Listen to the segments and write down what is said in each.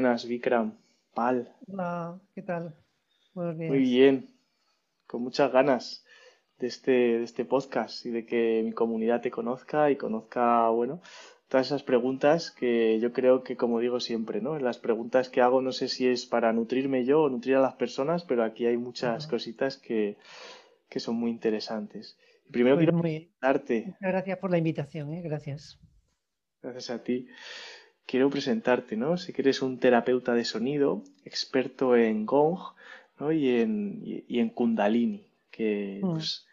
buenas, Vikram. Pal. Hola, ¿qué tal? Buenos días. Muy bien, con muchas ganas de este, de este podcast y de que mi comunidad te conozca y conozca, bueno, todas esas preguntas que yo creo que, como digo siempre, ¿no? Las preguntas que hago no sé si es para nutrirme yo o nutrir a las personas, pero aquí hay muchas cositas que, que son muy interesantes. Primero Pues quiero muy, muchas gracias por la invitación, ¿eh? Gracias. gracias a ti, quiero presentarte, ¿no? Sé que eres un terapeuta de sonido, experto en gong, ¿no? Y en, y, y en kundalini, que Mm, pues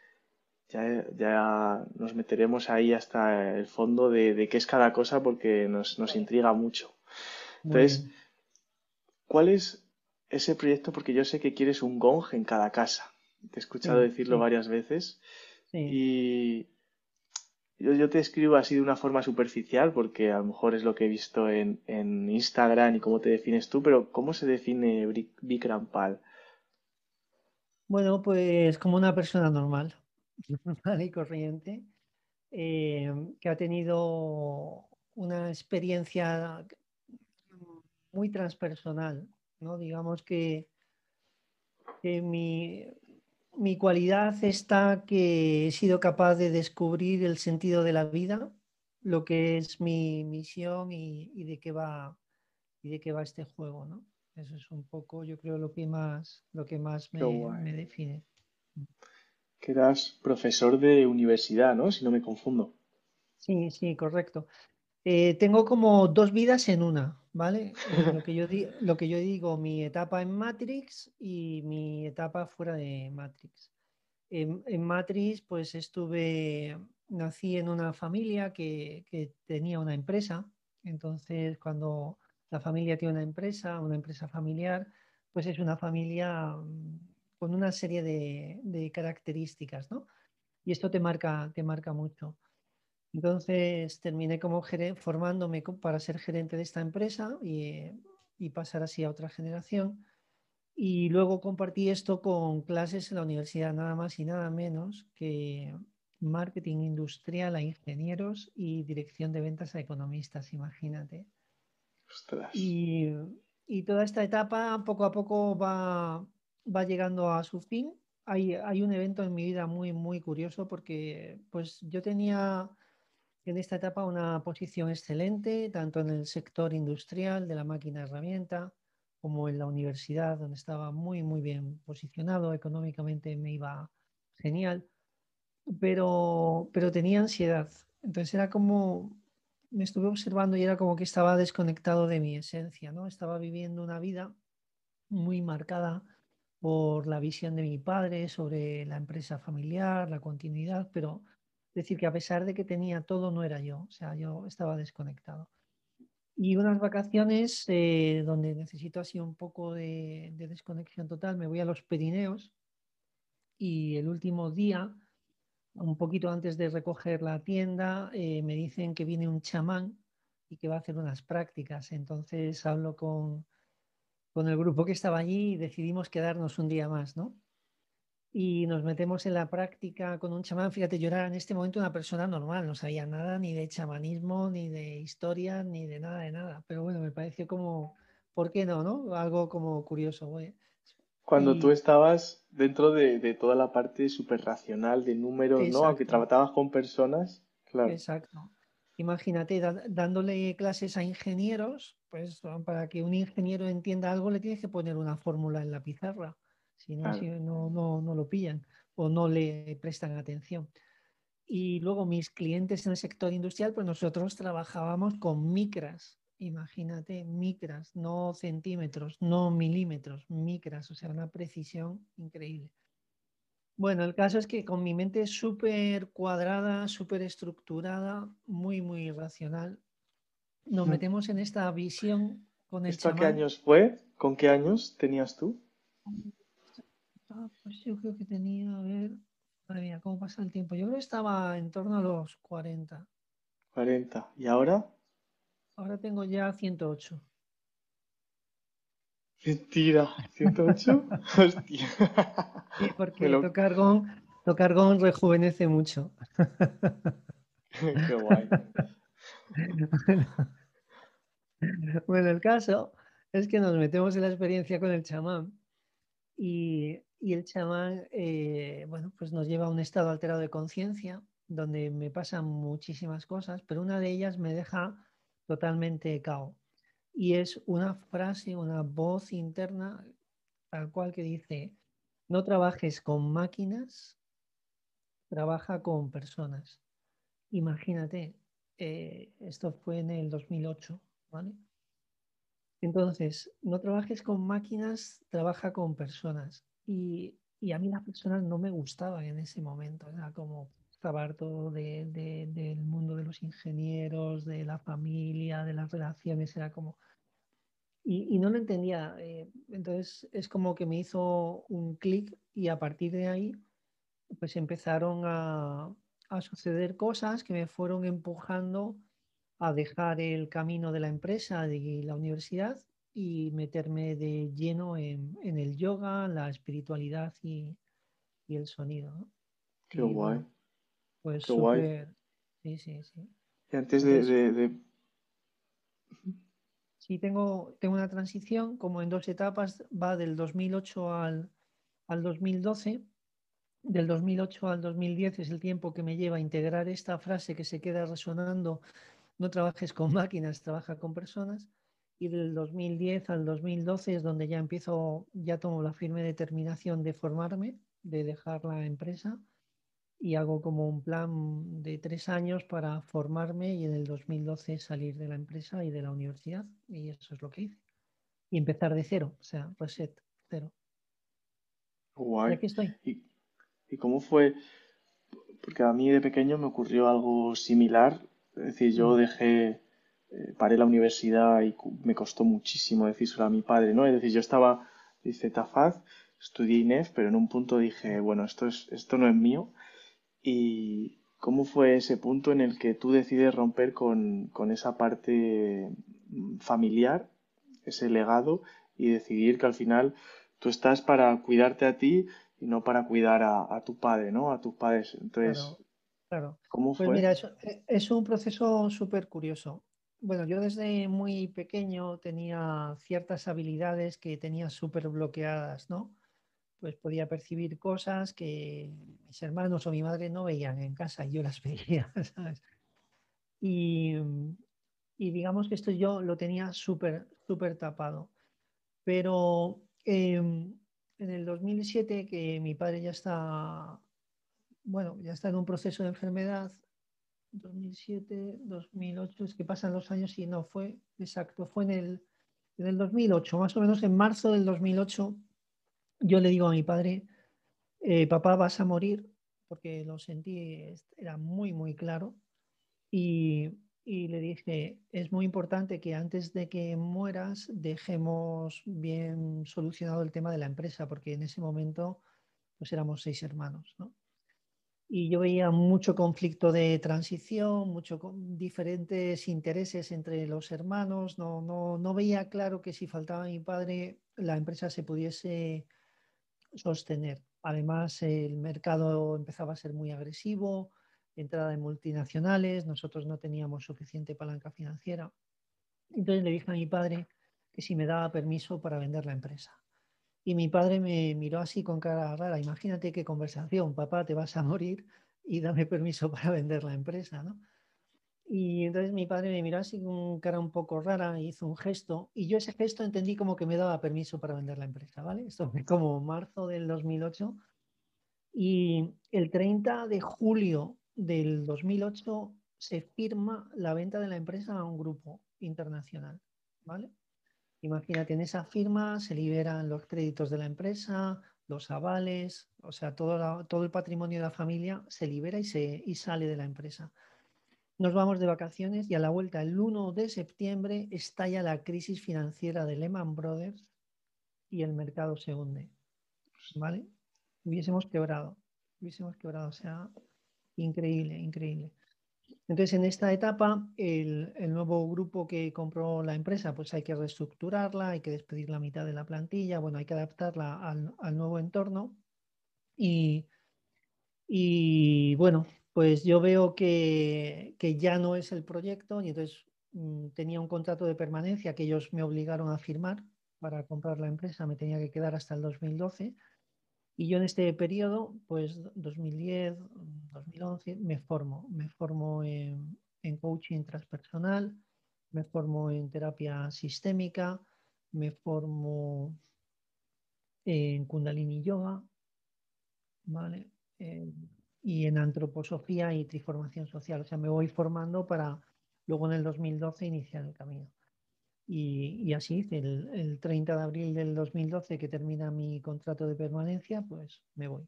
ya, ya nos meteremos ahí hasta el fondo de, de qué es cada cosa porque nos, nos intriga mucho. Entonces. ¿cuál es ese proyecto? Porque yo sé que quieres un gong en cada casa. Te he escuchado Sí, decirlo sí, varias veces sí. y yo, te escribo así de una forma superficial porque a lo mejor es lo que he visto en, en Instagram y cómo te defines tú, pero ¿cómo se define Bikram Pal? Bueno, pues como una persona normal, normal y corriente, eh, que ha tenido una experiencia muy transpersonal, ¿no? Digamos que, que mi, mi cualidad está que he sido capaz de descubrir el sentido de la vida, lo que es mi misión y, y de qué va, y de qué va este juego, ¿no? Eso es un poco, yo creo, lo que más, lo que más me, me define. Que eras profesor de universidad, ¿no? Si no me confundo. Sí, sí, correcto. Eh, tengo como dos vidas en una, ¿vale? Eh, lo que yo lo que yo digo, mi etapa en Matrix y mi etapa fuera de Matrix. En, en Matrix, pues estuve, nací en una familia que, que tenía una empresa. Entonces, cuando la familia tiene una empresa, una empresa familiar, pues es una familia mm, con una serie de, de características, ¿no? Y esto te marca, te marca mucho. Entonces terminé como formándome para ser gerente de esta empresa y, y pasar así a otra generación. Y luego compartí esto con clases en la universidad, nada más y nada menos que marketing industrial a ingenieros y dirección de ventas a economistas, imagínate. Ostras. Y, y toda esta etapa poco a poco va, va llegando a su fin. Hay, hay un evento en mi vida muy, muy curioso porque pues yo tenía en esta etapa una posición excelente, tanto en el sector industrial de la máquina herramienta como en la universidad, donde estaba muy, muy bien posicionado, económicamente me iba genial, pero, pero tenía ansiedad. Entonces era como, me estuve observando y era como que estaba desconectado de mi esencia, ¿no? Estaba viviendo una vida muy marcada por la visión de mi padre sobre la empresa familiar, la continuidad, pero decir que a pesar de que tenía todo, no era yo, o sea, yo estaba desconectado. Y unas vacaciones eh, donde necesito así un poco de, de desconexión total, me voy a los Pirineos y el último día, un poquito antes de recoger la tienda, eh, me dicen que viene un chamán y que va a hacer unas prácticas. Entonces hablo con, con el grupo que estaba allí y decidimos quedarnos un día más, ¿no? Y nos metemos en la práctica con un chamán. Fíjate, yo era en este momento una persona normal, no sabía nada ni de chamanismo, ni de historia, ni de nada de nada. Pero bueno, me pareció como, ¿por qué no, no? Algo como curioso, güey. Cuando tú Y estabas dentro de, de toda la parte súper racional de números, ¿no? Aunque exacto, tratabas con personas, claro, exacto. Imagínate da- dándole clases a ingenieros, pues para que un ingeniero entienda algo le tienes que poner una fórmula en la pizarra, si no, si no, no, no lo pillan o no le prestan atención. Y luego mis clientes en el sector industrial, pues nosotros trabajábamos con micras, imagínate, micras, no centímetros, no milímetros, micras, o sea, una precisión increíble. Bueno, el caso es que con mi mente súper cuadrada, súper estructurada, muy, muy racional, nos Mm. metemos en esta visión con el ¿Esto a qué años fue? ¿Con qué años tenías tú? Ah, pues yo creo que tenía, a ver, madre mía, cómo pasa el tiempo. Yo creo que estaba en torno a los 40. 40. ¿Y ahora? Ahora tengo ya 108. Mentira. ¿108? Hostia. Sí, porque lo... tocar gong, tocar gong rejuvenece mucho. Qué guay. Bueno, el caso, es que nos metemos en la experiencia con el chamán y, el chamán, eh, bueno, pues nos lleva a un estado alterado de conciencia donde me pasan muchísimas cosas, pero una de ellas me deja totalmente cao. Y es una frase, una voz interna, tal cual que dice, no trabajes con máquinas, trabaja con personas. Imagínate, eh, esto fue en el 2008, ¿vale? Entonces, no trabajes con máquinas, trabaja con personas. Y, a mí las personas no me gustaban en ese momento, era como estaba harto del mundo de los ingenieros, de la familia, de las relaciones, era como... Y, no lo entendía. Eh, entonces es como que me hizo un clic y a partir de ahí pues empezaron a, a suceder cosas que me fueron empujando a dejar el camino de la empresa, de la universidad y meterme de lleno en, el yoga, la espiritualidad y, el sonido. Qué guay. pues súper. Sí, sí, sí. Y antes de, Sí, tengo, tengo una transición como en dos etapas, va del 2008 al, al 2012 del 2008 al 2010 es el tiempo que me lleva a integrar esta frase que se queda resonando, no trabajes con máquinas, trabaja con personas. Y del 2010 al 2012 es donde ya empiezo, ya tomo la firme determinación de formarme, de dejar la empresa y hago como un plan de tres años para formarme y en el 2012 salir de la empresa y de la universidad y eso es lo que hice. Y empezar de cero, o sea, reset, cero. Guay. aquí estoy. ¿Y cómo fue? Porque a mí de pequeño me ocurrió algo similar. Es decir, yo dejé, eh, paré la universidad y me costó muchísimo decírselo a mi padre, ¿no? Es decir, yo estaba, dice Tafaz, estudié INEF, pero en un punto dije, bueno, esto, es, esto no es mío. ¿Y cómo fue ese punto en el que tú decides romper con, con esa parte mm, familiar, ese legado, y decidir que al final tú estás para cuidarte a ti y no para cuidar a, tu padre, ¿no? A tus padres. Entonces, claro, ¿cómo pues fue? Mira, eh, es, un proceso súper curioso. Bueno, yo desde muy pequeño tenía ciertas habilidades que tenía súper bloqueadas, ¿no? Pues podía percibir cosas que mis hermanos o mi madre no veían en casa y yo las veía, ¿sabes? Y, digamos que esto yo lo tenía súper, súper tapado. Pero em, en el 2007 que mi padre ya está, bueno, ya está en un proceso de enfermedad, 2007, 2008, es que pasan los años y no fue exacto, fue en el, en el 2008, más o menos en marzo del 2008, yo le digo a mi padre, eh, papá vas a morir, porque lo sentí, era muy, muy claro, y y le dije, es muy importante que antes de que mueras dejemos bien solucionado el tema de la empresa, porque en ese momento pues éramos seis hermanos, ¿no? Y yo veía mucho conflicto de transición, muchos diferentes intereses entre los hermanos, no, no, no veía claro que si faltaba mi padre la empresa se pudiese sostener. Además, el mercado empezaba a ser muy agresivo, entrada de multinacionales, nosotros no teníamos suficiente palanca financiera. Entonces le dije a mi padre que si me daba permiso para vender la empresa. Y mi padre me miró así con cara rara. Imagínate qué conversación, papá, te vas a morir y dame permiso para vender la empresa, ¿no? Y entonces mi padre me miró así con cara un poco rara, hizo un gesto y yo ese gesto entendí como que me daba permiso para vender la empresa, ¿vale? Esto fue como marzo del 2008 y el 30 de julio del 2008 se firma la venta de la empresa a un grupo internacional, ¿vale? Imagínate, en esa firma se liberan los créditos de la empresa, los avales, o sea, todo, todo el patrimonio de la familia se libera y, se, y sale de la empresa. Nos vamos de vacaciones y a la vuelta, el 1 de septiembre, estalla la crisis financiera de Lehman Brothers y el mercado se hunde. ¿Vale? Hubiésemos quebrado, hubiésemos quebrado. O sea, Increíble, increíble. Entonces, en esta etapa, el, nuevo grupo que compró la empresa, pues hay que reestructurarla, hay que despedir la mitad de la plantilla, bueno, hay que adaptarla al, nuevo entorno. Y, y, bueno, pues yo veo que, ya no es el proyecto y entonces mm, tenía un contrato de permanencia que ellos me obligaron a firmar para comprar la empresa, me tenía que quedar hasta el 2012. Y yo en este periodo, pues 2010, 2011, me formo. Me formo en, en coaching transpersonal, me formo en terapia sistémica, me formo en Kundalini Yoga, ¿vale? y en antroposofía y triformación social. O sea, me voy formando para luego en el 2012 iniciar el camino. Y, así hice, el, 30 de abril del 2012 que termina mi contrato de permanencia, pues me voy.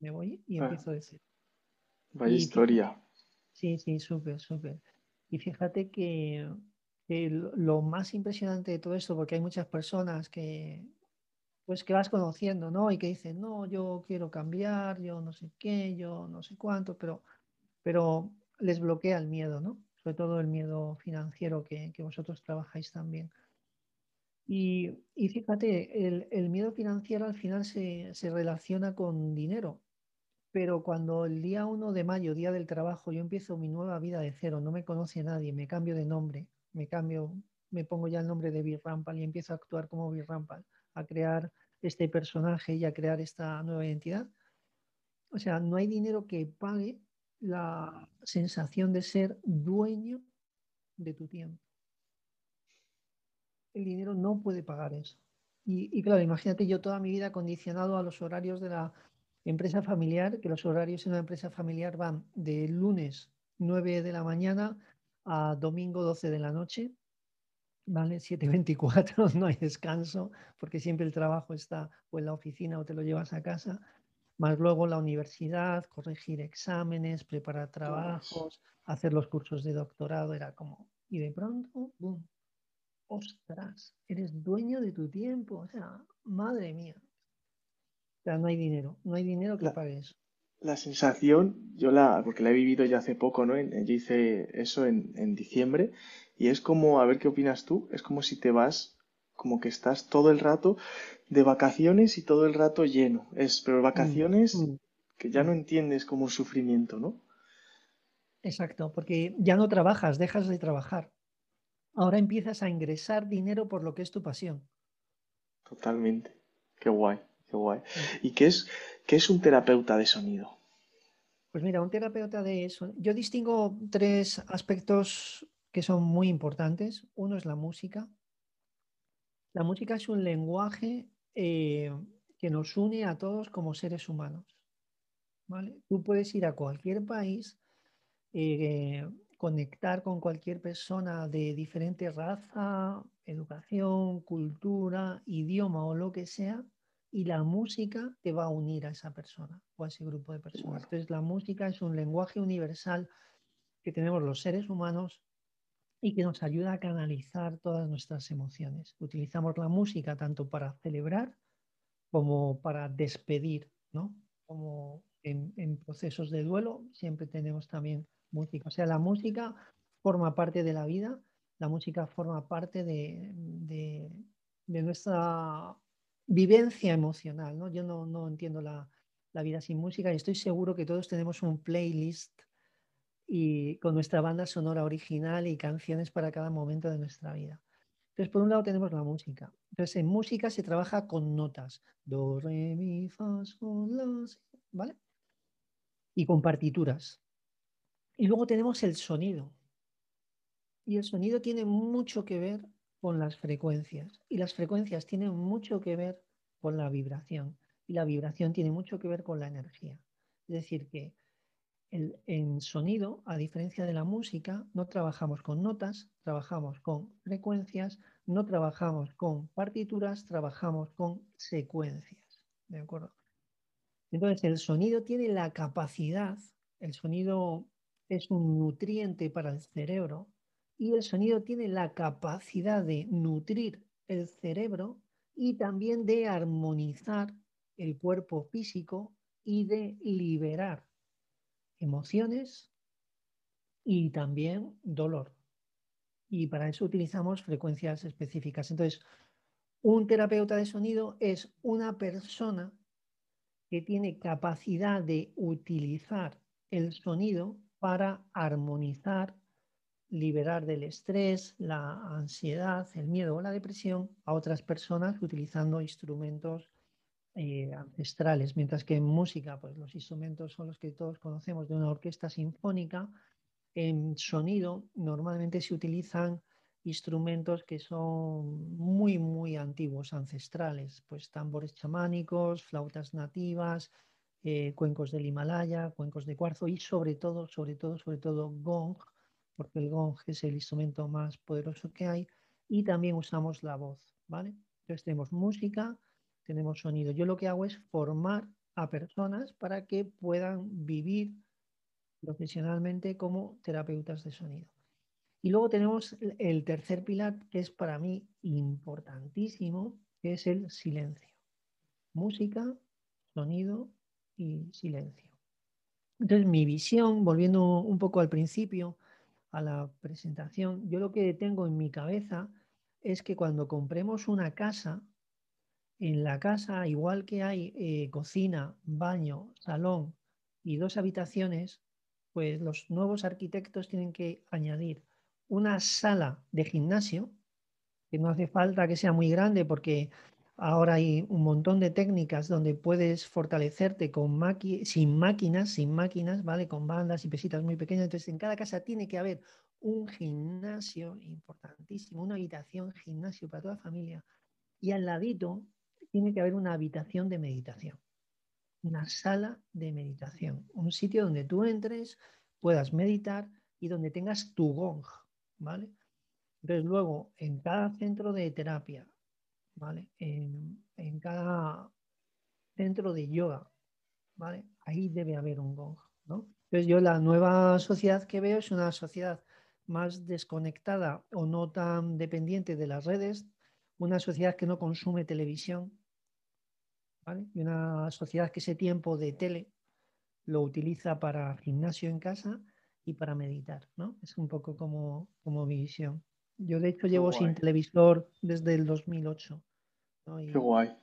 Me voy y ah. empiezo a decir. Vaya historia. Sí, sí, súper, súper. Y fíjate que, lo más impresionante de todo esto, porque hay muchas personas que, pues que vas conociendo, ¿no? Y que dicen, no, yo quiero cambiar, yo no sé qué, yo no sé cuánto, pero, pero les bloquea el miedo, ¿no? Sobre todo el miedo financiero que, vosotros trabajáis también. Y, fíjate, el, miedo financiero al final se, se relaciona con dinero, pero cuando el día 1 de mayo, día del trabajo, yo empiezo mi nueva vida de cero, no me conoce nadie, me cambio de nombre, me cambio, me pongo ya el nombre de Bill Rampal y empiezo a actuar como Bill Rampal a crear este personaje y a crear esta nueva identidad. O sea, no hay dinero que pague la sensación de ser dueño de tu tiempo. El dinero no puede pagar eso. Y, claro, imagínate yo toda mi vida condicionado a los horarios de la empresa familiar, que los horarios en una empresa familiar van de lunes 9 de la mañana a domingo 12 de la noche, ¿vale? 7.24, no hay descanso, porque siempre el trabajo está o en la oficina o te lo llevas a casa, más luego la universidad, corregir exámenes, preparar trabajos, hacer los cursos de doctorado, era como, y de pronto, ¡boom! ¡Ostras! Eres dueño de tu tiempo, o sea, madre mía. O sea, no hay dinero, no hay dinero que pague eso. La sensación, yo la, porque la he vivido ya hace poco, ¿no? Yo hice eso en, en diciembre y es como, a ver qué opinas tú, es como si te vas, como que estás todo el rato de vacaciones y todo el rato lleno. Es, pero vacaciones mm, mm. que ya no entiendes como sufrimiento, ¿no? Exacto, porque ya no trabajas, dejas de trabajar. Ahora empiezas a ingresar dinero por lo que es tu pasión. Totalmente. Qué guay, qué guay. Mm. ¿Y qué es, qué es un terapeuta de sonido? Pues mira, un terapeuta de sonido. Yo distingo tres aspectos que son muy importantes. Uno es la música. La música es un lenguaje eh, que nos une a todos como seres humanos. ¿vale? Tú puedes ir a cualquier país, eh, conectar con cualquier persona de diferente raza, educación, cultura, idioma o lo que sea, y la música te va a unir a esa persona o a ese grupo de personas. Entonces la música es un lenguaje universal que tenemos los seres humanos y que nos ayuda a canalizar todas nuestras emociones. Utilizamos la música tanto para celebrar como para despedir, ¿no? Como en, procesos de duelo siempre tenemos también música. O sea, la música forma parte de la vida, la música forma parte de, nuestra vivencia emocional, ¿no? Yo no, entiendo la, la vida sin música y estoy seguro que todos tenemos un playlist y con nuestra banda sonora original y canciones para cada momento de nuestra vida. Entonces, por un lado tenemos la música. Entonces, en música se trabaja con notas. Do, re, mi, fa, sol, la, si, ¿vale? Y con partituras. Y luego tenemos el sonido. Y el sonido tiene mucho que ver con las frecuencias. Y las frecuencias tienen mucho que ver con la vibración. Y la vibración tiene mucho que ver con la energía. Es decir, que en sonido, a diferencia de la música, no trabajamos con notas, trabajamos con frecuencias, no trabajamos con partituras, trabajamos con secuencias. ¿De acuerdo? Entonces, el sonido tiene la capacidad, el sonido es un nutriente para el cerebro y el sonido tiene la capacidad de nutrir el cerebro y también de armonizar el cuerpo físico y de liberar emociones y también dolor. Y para eso utilizamos frecuencias específicas. Entonces, un terapeuta de sonido es una persona que tiene capacidad de utilizar el sonido para armonizar liberar del estrés, la ansiedad, el miedo o la depresión a otras personas utilizando instrumentos eh, ancestrales, mientras que en música, pues los instrumentos son los que todos conocemos de una orquesta sinfónica. En sonido, normalmente se utilizan instrumentos que son muy, muy antiguos, ancestrales, pues tambores chamánicos, flautas nativas, eh, cuencos del Himalaya, cuencos de cuarzo y sobre todo, sobre todo, sobre todo gong, porque el gong es el instrumento más poderoso que hay y también usamos la voz, ¿vale? Entonces tenemos música, tenemos sonido. Yo lo que hago es formar a personas para que puedan vivir profesionalmente como terapeutas de sonido. Y luego tenemos el tercer pilar, que es para mí importantísimo, que es el silencio. Música, sonido y silencio. Entonces, mi visión, volviendo un poco al principio, a la presentación, yo lo que tengo en mi cabeza es que cuando compremos una casa, en la casa, igual que hay eh, cocina, baño, salón y dos habitaciones, pues los nuevos arquitectos tienen que añadir una sala de gimnasio, que no hace falta que sea muy grande porque ahora hay un montón de técnicas donde puedes fortalecerte con sin máquinas, sin máquinas, ¿vale? Con bandas y pesitas muy pequeñas. Entonces, en cada casa tiene que haber un gimnasio importantísimo, una habitación gimnasio para toda la familia. Y al ladito tiene que haber una habitación de meditación, una sala de meditación, un sitio donde tú entres, puedas meditar y donde tengas tu gong, ¿vale? Entonces, luego, en cada centro de terapia, ¿vale? En, cada centro de yoga, ¿vale? Ahí debe haber un gong, ¿no? Entonces, yo la nueva sociedad que veo es una sociedad más desconectada o no tan dependiente de las redes, una sociedad que no consume televisión, ¿vale? Y una sociedad que ese tiempo de tele lo utiliza para gimnasio en casa y para meditar, ¿no? Es un poco como, como mi visión. Yo de hecho llevo sin televisor desde el 2008. Y, Qué guay.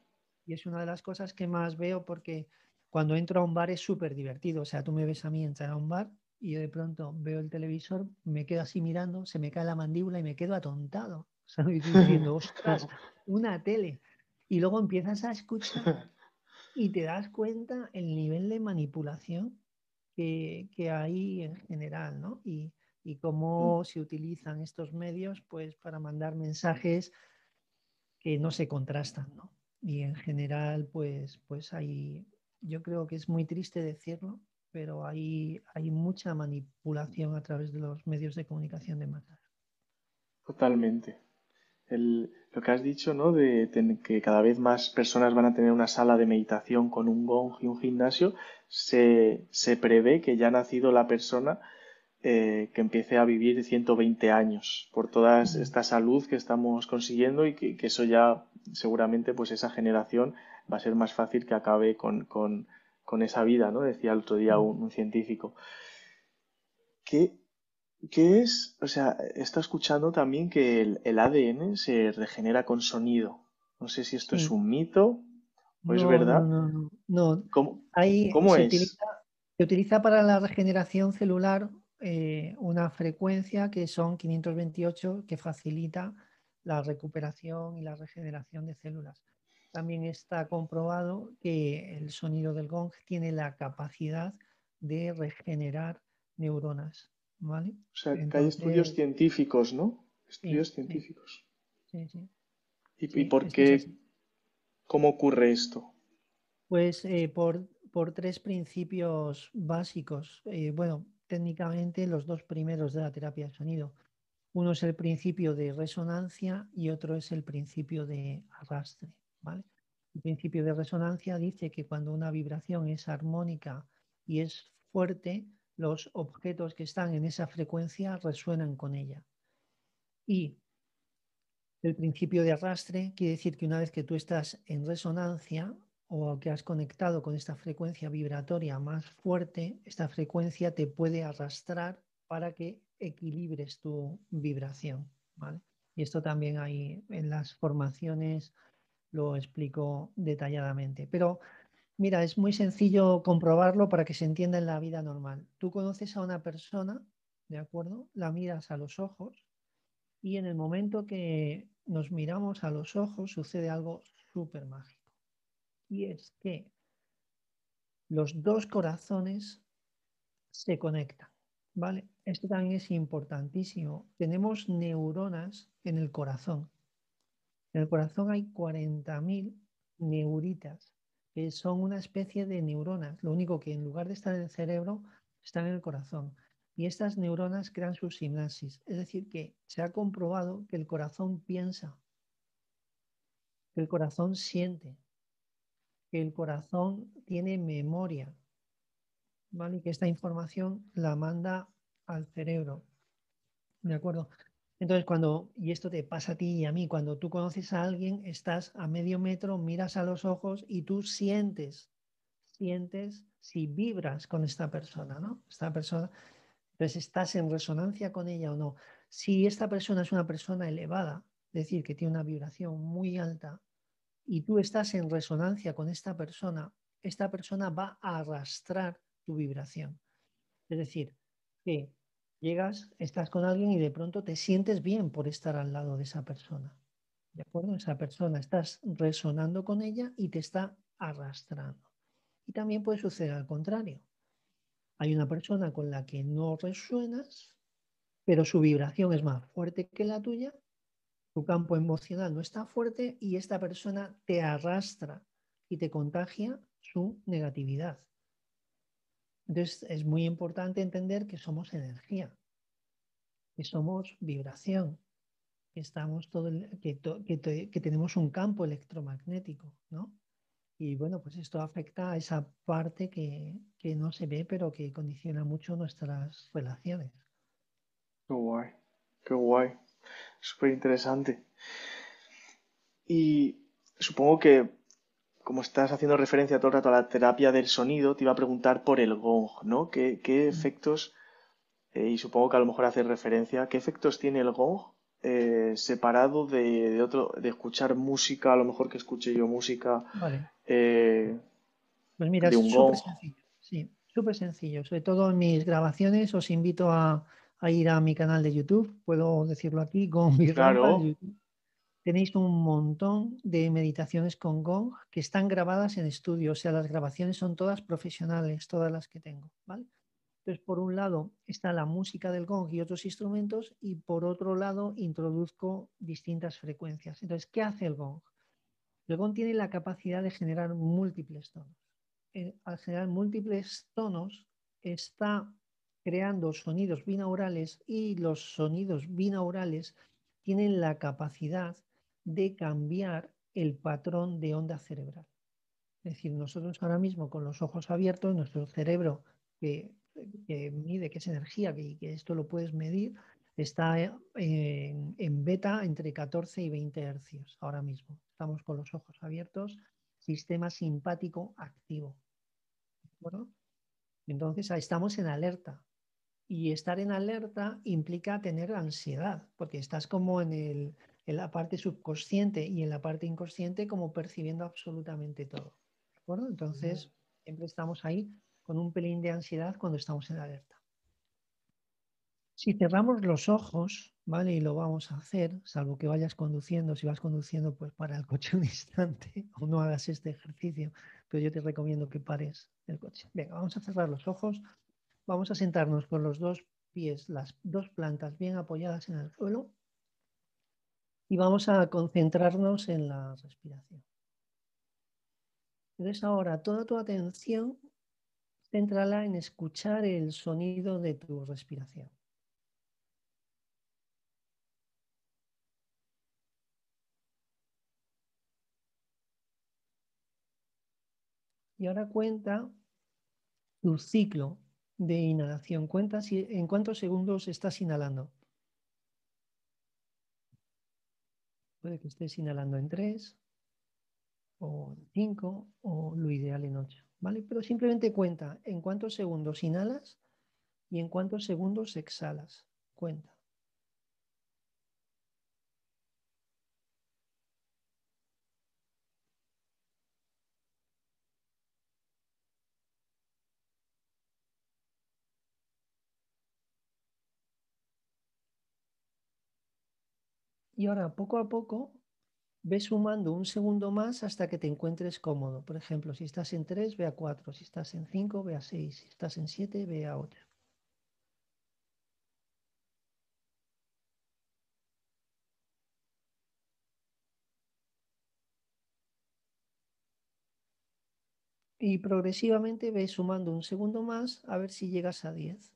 Y es una de las cosas que más veo porque cuando entro a un bar es súper divertido. O sea, tú me ves a mí entrar a un bar y yo de pronto veo el televisor, me quedo así mirando, se me cae la mandíbula y me quedo atontado. O sea, diciendo, ostras, una tele. Y luego empiezas a escuchar y te das cuenta el nivel de manipulación que, hay en general, ¿no? Y, cómo mm. se utilizan estos medios pues para mandar mensajes que no se contrastan, ¿no? Y en general, pues, pues hay, yo creo que es muy triste decirlo, pero hay, hay mucha manipulación a través de los medios de comunicación de masas. Totalmente. Lo que has dicho, ¿no? De que cada vez más personas van a tener una sala de meditación con un gong y un gimnasio, se, se prevé que ya ha nacido la persona eh, que empiece a vivir 120 años por toda esta salud que estamos consiguiendo y que, eso ya seguramente pues esa generación va a ser más fácil que acabe con, con, con esa vida, ¿no? Decía el otro día un, científico. ¿Qué, ¿Qué, es? O sea, está escuchando también que el, el, ADN se regenera con sonido. No sé si esto es un mito o es verdad. No, no, no. ¿Cómo, se es? Utiliza, se utiliza para la regeneración celular eh, una frecuencia que son 528 que facilita la recuperación y la regeneración de células. También está comprobado que el sonido del gong tiene la capacidad de regenerar neuronas. ¿Vale? O sea, que hay estudios científicos, ¿no? Estudios científicos. Sí, sí. ¿Y, por qué? ¿Cómo ocurre esto? Pues eh, por, por, tres principios básicos. Eh, bueno, técnicamente los dos primeros de la terapia de sonido. Uno es el principio de resonancia y otro es el principio de arrastre. ¿vale? El principio de resonancia dice que cuando una vibración es armónica y es fuerte, los objetos que están en esa frecuencia resuenan con ella. Y el principio de arrastre quiere decir que una vez que tú estás en resonancia, o que has conectado con esta frecuencia vibratoria más fuerte, esta frecuencia te puede arrastrar para que equilibres tu vibración. Y esto también hay en las formaciones, lo explico detalladamente. Pero mira, es muy sencillo comprobarlo para que se entienda en la vida normal. Tú conoces a una persona ¿de acuerdo? La miras a los ojos y en el momento que nos miramos a los ojos sucede algo súper mágico. Y es que los dos corazones se conectan, ¿vale? Esto también es importantísimo. Tenemos neuronas en el corazón. En el corazón hay 40.000 neuritas, son una especie de neuronas. Lo único que en lugar de estar en el cerebro, están en el corazón. Y estas neuronas crean su sinapsis. Es decir, que se ha comprobado que el corazón piensa, que el corazón siente, que el corazón tiene memoria, ¿vale? Y que esta información la manda al cerebro. ¿De acuerdo? Entonces, cuando, y esto te pasa a ti y a mí, cuando tú conoces a alguien, estás a medio metro, miras a los ojos y tú sientes, sientes si vibras con esta persona, ¿no? Esta persona, entonces estás en resonancia con ella o no. Si esta persona es una persona elevada, es decir, que tiene una vibración muy alta, y tú estás en resonancia con esta persona, esta persona va a arrastrar tu vibración. Es decir, que Llegas, estás con alguien y de pronto te sientes bien por estar al lado de esa persona. ¿De acuerdo? Esa persona, estás resonando con ella y te está arrastrando. Y también puede suceder al contrario. Hay una persona con la que no resuenas, pero su vibración es más fuerte que la tuya, tu campo emocional no está fuerte y esta persona te arrastra y te contagia su negatividad. Entonces es muy importante entender que somos energía, que somos vibración, que, estamos todo que, tenemos un campo electromagnético, ¿no? Y bueno, pues esto afecta a esa parte que, que no se ve, pero que condiciona mucho nuestras relaciones. Qué guay, qué guay. Súper interesante. Y supongo que como estás haciendo referencia todo el rato a la terapia del sonido, te iba a preguntar por el gong, ¿no? ¿Qué, efectos, eh, y supongo que a lo mejor haces referencia, qué efectos tiene el gong eh, separado de, otro, de escuchar música, a lo mejor que escuche yo música vale. Eh, pues mira, de un gong? Sencillo. Sí, súper sencillo. Sobre todo en mis grabaciones os invito a, ir a mi canal de YouTube, puedo decirlo aquí, con mi claro tenéis un montón de meditaciones con gong que están grabadas en estudio, o sea, las grabaciones son todas profesionales, todas las que tengo. Entonces, por un lado está la música del gong y otros instrumentos y por otro lado introduzco distintas frecuencias. Entonces, ¿qué hace el gong? El gong tiene la capacidad de generar múltiples tonos. Eh, al generar múltiples tonos, está creando sonidos binaurales y los sonidos binaurales tienen la capacidad de cambiar el patrón de onda cerebral. Es decir, nosotros ahora mismo con los ojos abiertos, nuestro cerebro que, mide, que es energía, que, que, esto lo puedes medir, está en, en, beta entre 14 y 20 hercios ahora mismo. Estamos con los ojos abiertos, sistema simpático activo. Bueno, entonces estamos en alerta. Y estar en alerta implica tener ansiedad, porque estás como en el, en la parte subconsciente y en la parte inconsciente como percibiendo absolutamente todo. ¿De acuerdo? Entonces, siempre estamos ahí con un pelín de ansiedad cuando estamos en alerta. Si cerramos los ojos, ¿vale? Y lo vamos a hacer, salvo que vayas conduciendo, si vas conduciendo, pues para el coche un instante o no hagas este ejercicio, pero yo te recomiendo que pares el coche. Venga, vamos a cerrar los ojos, vamos a sentarnos con los dos pies, las dos plantas bien apoyadas en el suelo y vamos a concentrarnos en la respiración. Entonces ahora toda tu atención céntrala en escuchar el sonido de tu respiración. Y ahora cuenta tu ciclo de inhalación. Cuenta si, en cuántos segundos estás inhalando. Puede que estés inhalando en 3 o en 5 o lo ideal en 8. ¿vale? Pero simplemente cuenta en cuántos segundos inhalas y en cuántos segundos exhalas. Cuenta. Y ahora, poco a poco, ves sumando un segundo más hasta que te encuentres cómodo. Por ejemplo, si estás en 3, ve a 4. Si estás en 5, ve a 6. Si estás en 7, ve a 8. Y progresivamente ves sumando un segundo más a ver si llegas a 10.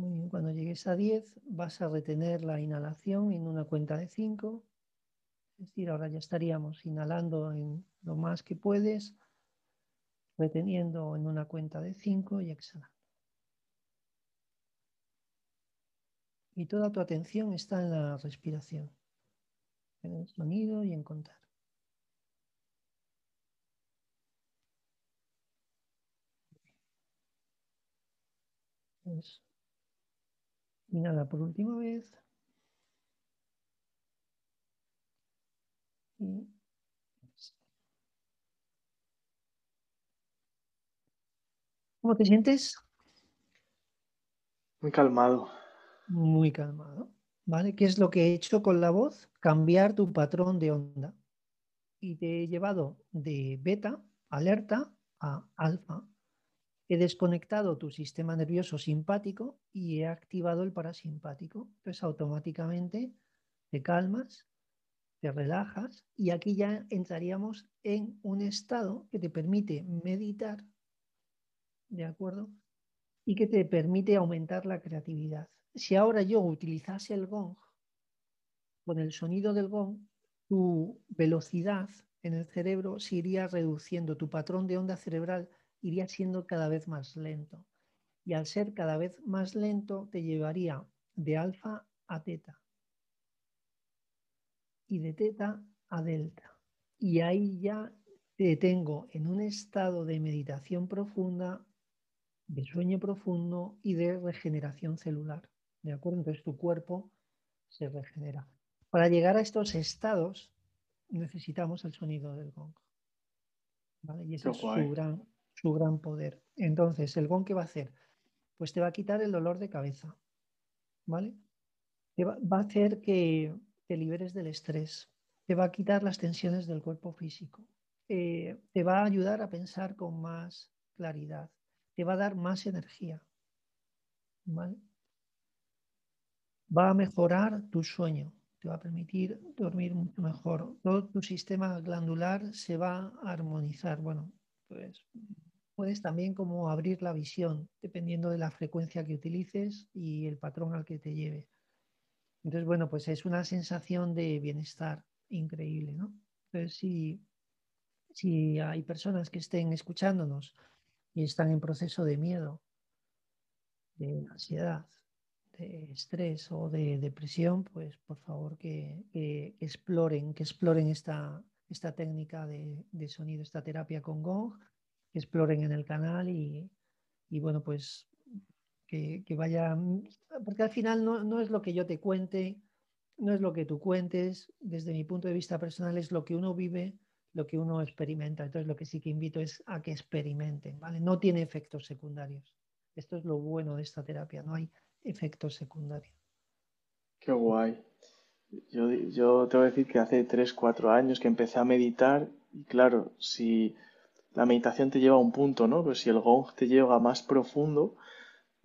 Muy bien, cuando llegues a 10 vas a retener la inhalación en una cuenta de 5. Es decir, ahora ya estaríamos inhalando en lo más que puedes, reteniendo en una cuenta de 5 y exhalando. Y toda tu atención está en la respiración, en el sonido y en contar. Eso. Inhala por última vez. ¿Cómo te sientes? Muy calmado. Muy calmado. ¿Vale? ¿Qué es lo que he hecho con la voz? Cambiar tu patrón de onda. Y te he llevado de beta, alerta, a alfa. He desconectado tu sistema nervioso simpático y he activado el parasimpático. Entonces automáticamente te calmas, te relajas y aquí ya entraríamos en un estado que te permite meditar, ¿de acuerdo? Y que te permite aumentar la creatividad. Si ahora yo utilizase el gong, con el sonido del gong, tu velocidad en el cerebro se iría reduciendo, tu patrón de onda cerebral iría siendo cada vez más lento. Y al ser cada vez más lento, te llevaría de alfa a teta. Y de teta a delta. Y ahí ya te tengo en un estado de meditación profunda, de sueño profundo y de regeneración celular. ¿De acuerdo? Entonces tu cuerpo se regenera. Para llegar a estos estados necesitamos el sonido del gong. Y ese es su gran, su gran poder. Entonces, ¿el gong qué va a hacer? Pues te va a quitar el dolor de cabeza, ¿vale? Te va, a hacer que te liberes del estrés, te va a quitar las tensiones del cuerpo físico, eh, te va a ayudar a pensar con más claridad, te va a dar más energía, ¿vale? Va a mejorar tu sueño, te va a permitir dormir mucho mejor. Todo tu sistema glandular se va a armonizar. Bueno, pues puedes también como abrir la visión, dependiendo de la frecuencia que utilices y el patrón al que te lleve. Entonces, bueno, pues es una sensación de bienestar increíble, ¿no? Entonces, si, si hay personas que estén escuchándonos y están en proceso de miedo, de ansiedad, de estrés o de depresión, pues por favor que, exploren, que exploren esta, esta técnica de, de, sonido, esta terapia con Gong exploren en el canal y, bueno, pues que, que vayan, porque al final no, no, es lo que yo te cuente, no es lo que tú cuentes, desde mi punto de vista personal es lo que uno vive, lo que uno experimenta. Entonces lo que sí que invito es a que experimenten, ¿vale? No tiene efectos secundarios. Esto es lo bueno de esta terapia, no hay efectos secundarios. Qué guay. Yo, yo te voy a decir que hace 3, 4 años que empecé a meditar y claro, si la meditación te lleva a un punto, ¿no? Pero si el gong te lleva más profundo,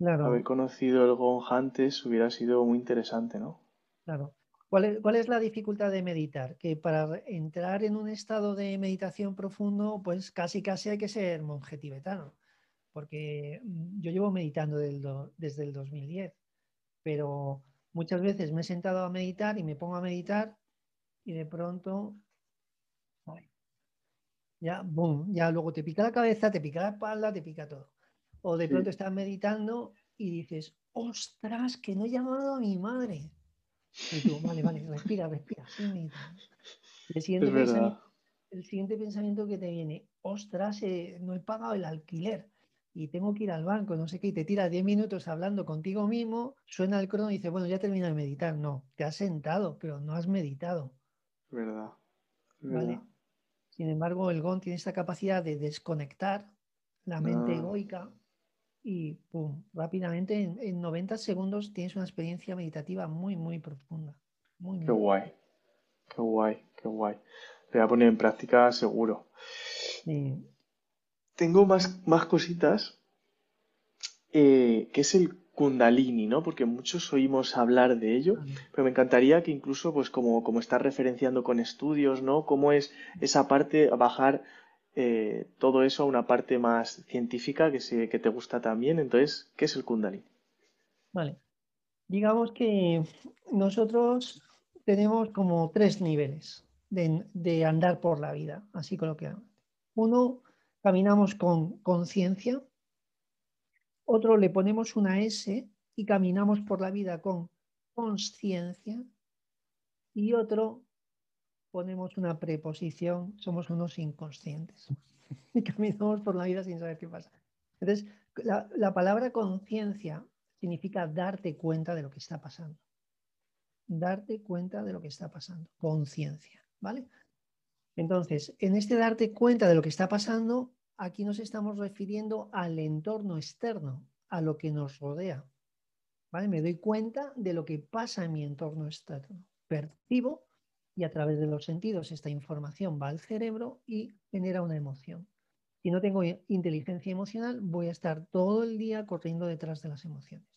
haber conocido el gong antes hubiera sido muy interesante, ¿no? Claro. ¿Cuál es, ¿Cuál es, la dificultad de meditar? Que para entrar en un estado de meditación profundo, pues casi casi hay que ser monje tibetano. Porque mm, yo llevo meditando desde el 2010, pero muchas veces me he sentado a meditar y me pongo a meditar y de pronto ya, boom, ya luego te pica la cabeza, te pica la espalda, te pica todo. O de pronto estás meditando y dices, ostras, que no he llamado a mi madre. Y tú, vale, vale, respira, respira. El siguiente, pensamiento, el siguiente pensamiento que te viene, ostras, eh, no he pagado el alquiler. y tengo que ir al banco, no sé qué, y te tiras 10 minutos hablando contigo mismo, suena el crono y dices, bueno, ya termina de meditar. No, te has sentado, pero no has meditado. Verdad. ¿Vale? Sin embargo, el GON tiene esta capacidad de desconectar la mente ah. egoica y pum, rápidamente en, 90 segundos tienes una experiencia meditativa muy, muy profunda. qué guay, qué guay, qué guay. Lo voy a poner en práctica seguro. Sí tengo más, más cositas, eh, que es el Kundalini, ¿no? Porque muchos oímos hablar de ello, pero me encantaría que incluso, pues como, como estás referenciando con estudios, ¿no? ¿Cómo es esa parte, bajar eh, todo eso a una parte más científica que, sé, que te gusta también? Entonces, ¿qué es el Kundalini? Vale. Digamos que nosotros tenemos como tres niveles de, de andar por la vida, así coloquialmente. Uno caminamos con conciencia, otro le ponemos una S y caminamos por la vida con conciencia y otro ponemos una preposición, somos unos inconscientes y caminamos por la vida sin saber qué pasa. Entonces, la, la palabra conciencia significa darte cuenta de lo que está pasando. Darte cuenta de lo que está pasando. Conciencia, ¿vale? Entonces, en este darte cuenta de lo que está pasando, aquí nos estamos refiriendo al entorno externo, a lo que nos rodea. ¿Vale? Me doy cuenta de lo que pasa en mi entorno externo. Percibo y a través de los sentidos esta información va al cerebro y genera una emoción. Si no tengo inteligencia emocional, voy a estar todo el día corriendo detrás de las emociones.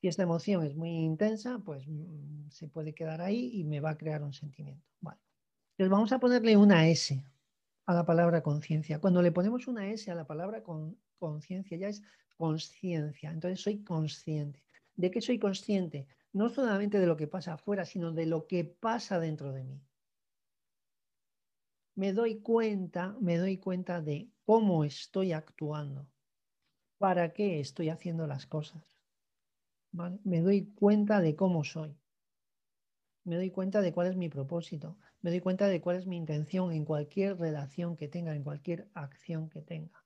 Si esta emoción es muy intensa, pues mm, se puede quedar ahí y me va a crear un sentimiento. Vale. Entonces vamos a ponerle una S a la palabra conciencia. Cuando le ponemos una S a la palabra conciencia, ya es conciencia. Entonces soy consciente. ¿De qué soy consciente? No solamente de lo que pasa afuera, sino de lo que pasa dentro de mí. Me doy cuenta, me doy cuenta de cómo estoy actuando, para qué estoy haciendo las cosas. Me doy cuenta de cómo soy. Me doy cuenta de cuál es mi propósito me doy cuenta de cuál es mi intención en cualquier relación que tenga, en cualquier acción que tenga.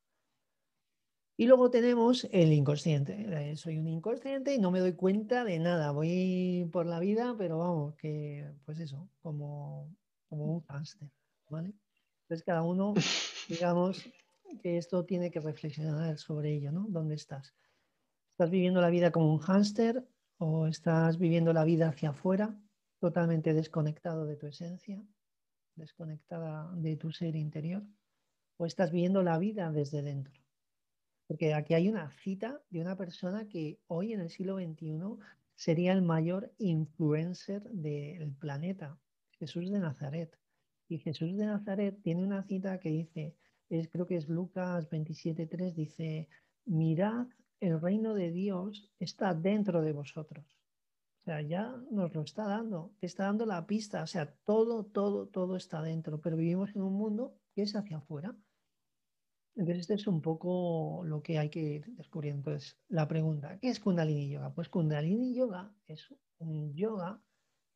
Y luego tenemos el inconsciente. Eh, soy un inconsciente y no me doy cuenta de nada. Voy por la vida, pero vamos, que pues eso, como, como un hámster, ¿vale? Entonces cada uno, digamos, que esto tiene que reflexionar sobre ello, ¿no? ¿Dónde estás? ¿Estás viviendo la vida como un hámster o estás viviendo la vida hacia afuera? Totalmente desconectado de tu esencia, desconectada de tu ser interior, o estás viendo la vida desde dentro. Porque aquí hay una cita de una persona que hoy en el siglo XXI sería el mayor influencer del planeta, Jesús de Nazaret. Y Jesús de Nazaret tiene una cita que dice, es, creo que es Lucas 27.3, dice, mirad, el reino de Dios está dentro de vosotros. O sea, ya nos lo está dando, te está dando la pista, o sea, todo, todo, todo está dentro, pero vivimos en un mundo que es hacia afuera. Entonces, este es un poco lo que hay que ir descubriendo. Entonces, la pregunta, ¿qué es Kundalini Yoga? Pues Kundalini Yoga es un yoga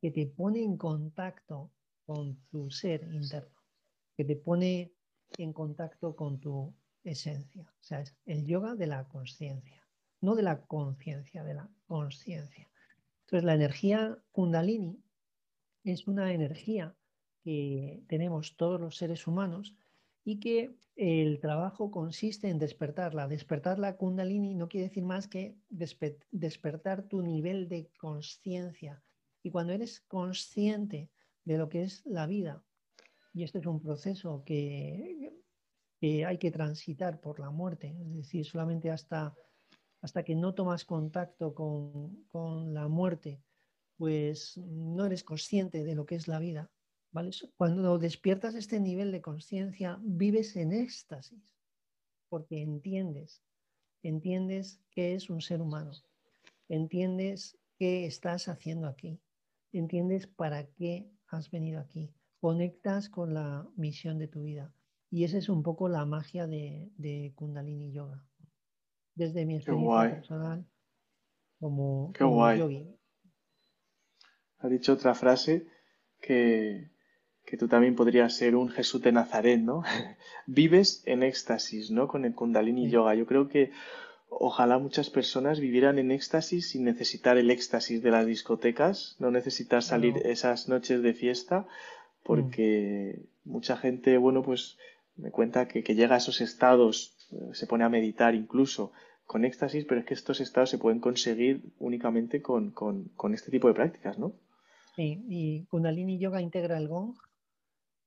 que te pone en contacto con tu ser interno, que te pone en contacto con tu esencia. O sea, es el yoga de la conciencia, no de la conciencia, de la conciencia. Entonces, la energía kundalini es una energía que tenemos todos los seres humanos y que el trabajo consiste en despertarla. Despertar la kundalini no quiere decir más que despertar tu nivel de conciencia. Y cuando eres consciente de lo que es la vida, y este es un proceso que, que hay que transitar por la muerte, es decir, solamente hasta hasta que no tomas contacto con, la muerte, pues no eres consciente de lo que es la vida. ¿vale? Cuando despiertas este nivel de conciencia, vives en éxtasis, porque entiendes, entiendes qué es un ser humano, entiendes qué estás haciendo aquí, entiendes para qué has venido aquí, conectas con la misión de tu vida. Y esa es un poco la magia de, de Kundalini Yoga desde mi experiencia personal como, Qué guay. Ha dicho otra frase que, que tú también podrías ser un Jesús de Nazaret, ¿no? Vives en éxtasis, ¿no? Con el Kundalini Yoga. Yo creo que ojalá muchas personas vivieran en éxtasis sin necesitar el éxtasis de las discotecas, no necesitar salir esas noches de fiesta, porque mm. mucha gente, bueno, pues me cuenta que, llega a esos estados, se pone a meditar incluso con éxtasis, pero es que estos estados se pueden conseguir únicamente con, con este tipo de prácticas, ¿no? Sí, y Kundalini Yoga integra el gong,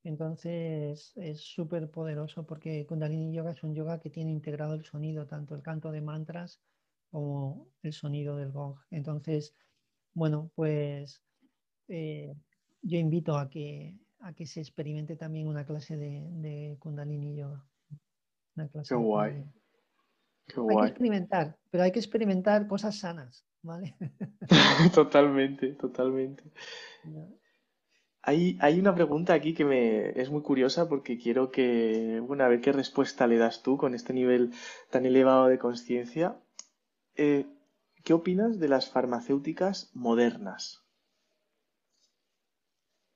entonces es súper poderoso porque Kundalini Yoga es un yoga que tiene integrado el sonido, tanto el canto de mantras como el sonido del gong. Entonces, bueno, pues eh, yo invito a que, a que se experimente también una clase de, Kundalini Yoga. Qué guay. Qué guay. Hay que experimentar, pero hay que experimentar cosas sanas. ¿vale? totalmente, totalmente. Hay, hay, una pregunta aquí que me es muy curiosa porque quiero que, bueno, a ver qué respuesta le das tú con este nivel tan elevado de conciencia. Eh, ¿Qué opinas de las farmacéuticas modernas?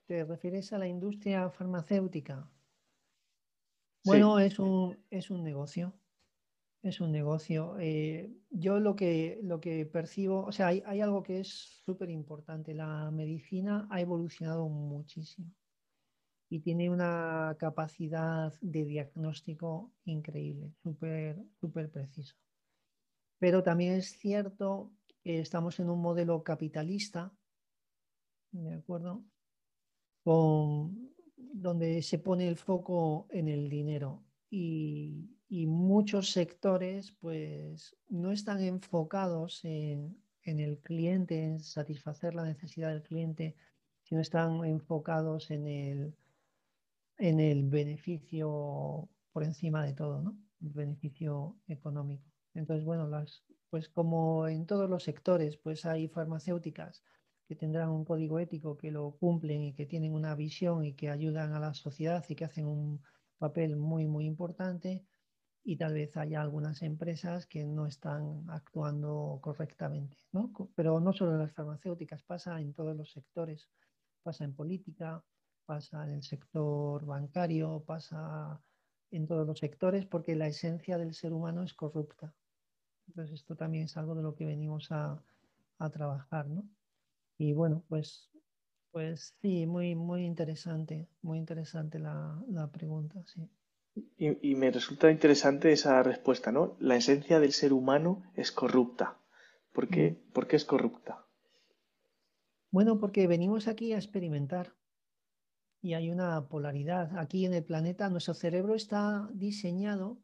¿Te refieres a la industria farmacéutica? Bueno, es, un, es un negocio es un negocio. Eh, yo lo que, lo que percibo, o sea, hay, algo que es súper importante. La medicina ha evolucionado muchísimo y tiene una capacidad de diagnóstico increíble, súper, súper preciso. Pero también es cierto que estamos en un modelo capitalista, ¿de acuerdo? Con, donde se pone el foco en el dinero y, muchos sectores pues no están enfocados en, el cliente, en satisfacer la necesidad del cliente, sino están enfocados en el, en el beneficio por encima de todo, ¿no? El beneficio económico. Entonces, bueno, las, pues como en todos los sectores, pues hay farmacéuticas que tendrán un código ético que lo cumplen y que tienen una visión y que ayudan a la sociedad y que hacen un papel muy, muy importante y tal vez haya algunas empresas que no están actuando correctamente. ¿no? Pero no solo en las farmacéuticas, pasa en todos los sectores, pasa en política, pasa en el sector bancario, pasa en todos los sectores, porque la esencia del ser humano es corrupta. Entonces esto también es algo de lo que venimos a, a trabajar. ¿no? Y bueno, pues, pues sí, muy, muy interesante, muy interesante la, la pregunta, sí. Y, me resulta interesante esa respuesta, ¿no? La esencia del ser humano es corrupta. ¿Por qué, mm. ¿Por qué es corrupta? Bueno, porque venimos aquí a experimentar y hay una polaridad. Aquí en el planeta nuestro cerebro está diseñado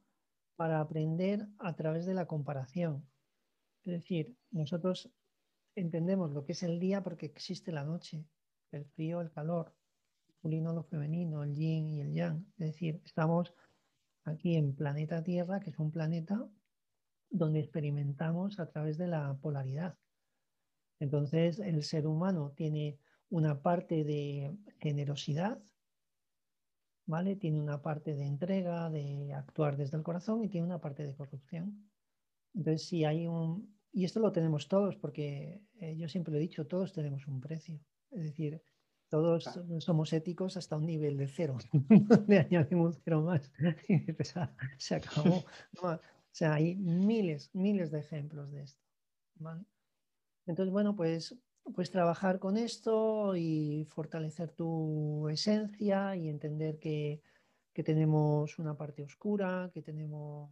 para aprender a través de la comparación. Es decir, nosotros entendemos lo que es el día porque existe la noche, el frío, el calor, masculino, lo femenino, el yin y el yang. Es decir, estamos aquí en planeta Tierra, que es un planeta donde experimentamos a través de la polaridad. Entonces, el ser humano tiene una parte de generosidad, ¿vale? Tiene una parte de entrega, de actuar desde el corazón y tiene una parte de corrupción. Entonces, si hay un... Y esto lo tenemos todos, porque eh, yo siempre lo he dicho, todos tenemos un precio. Es decir, todos somos éticos hasta un nivel de cero. Le añadimos cero más y se acabó. o sea, hay miles, miles de ejemplos de esto. Entonces, bueno, pues, pues trabajar con esto y fortalecer tu esencia y entender que, que tenemos una parte oscura, que tenemos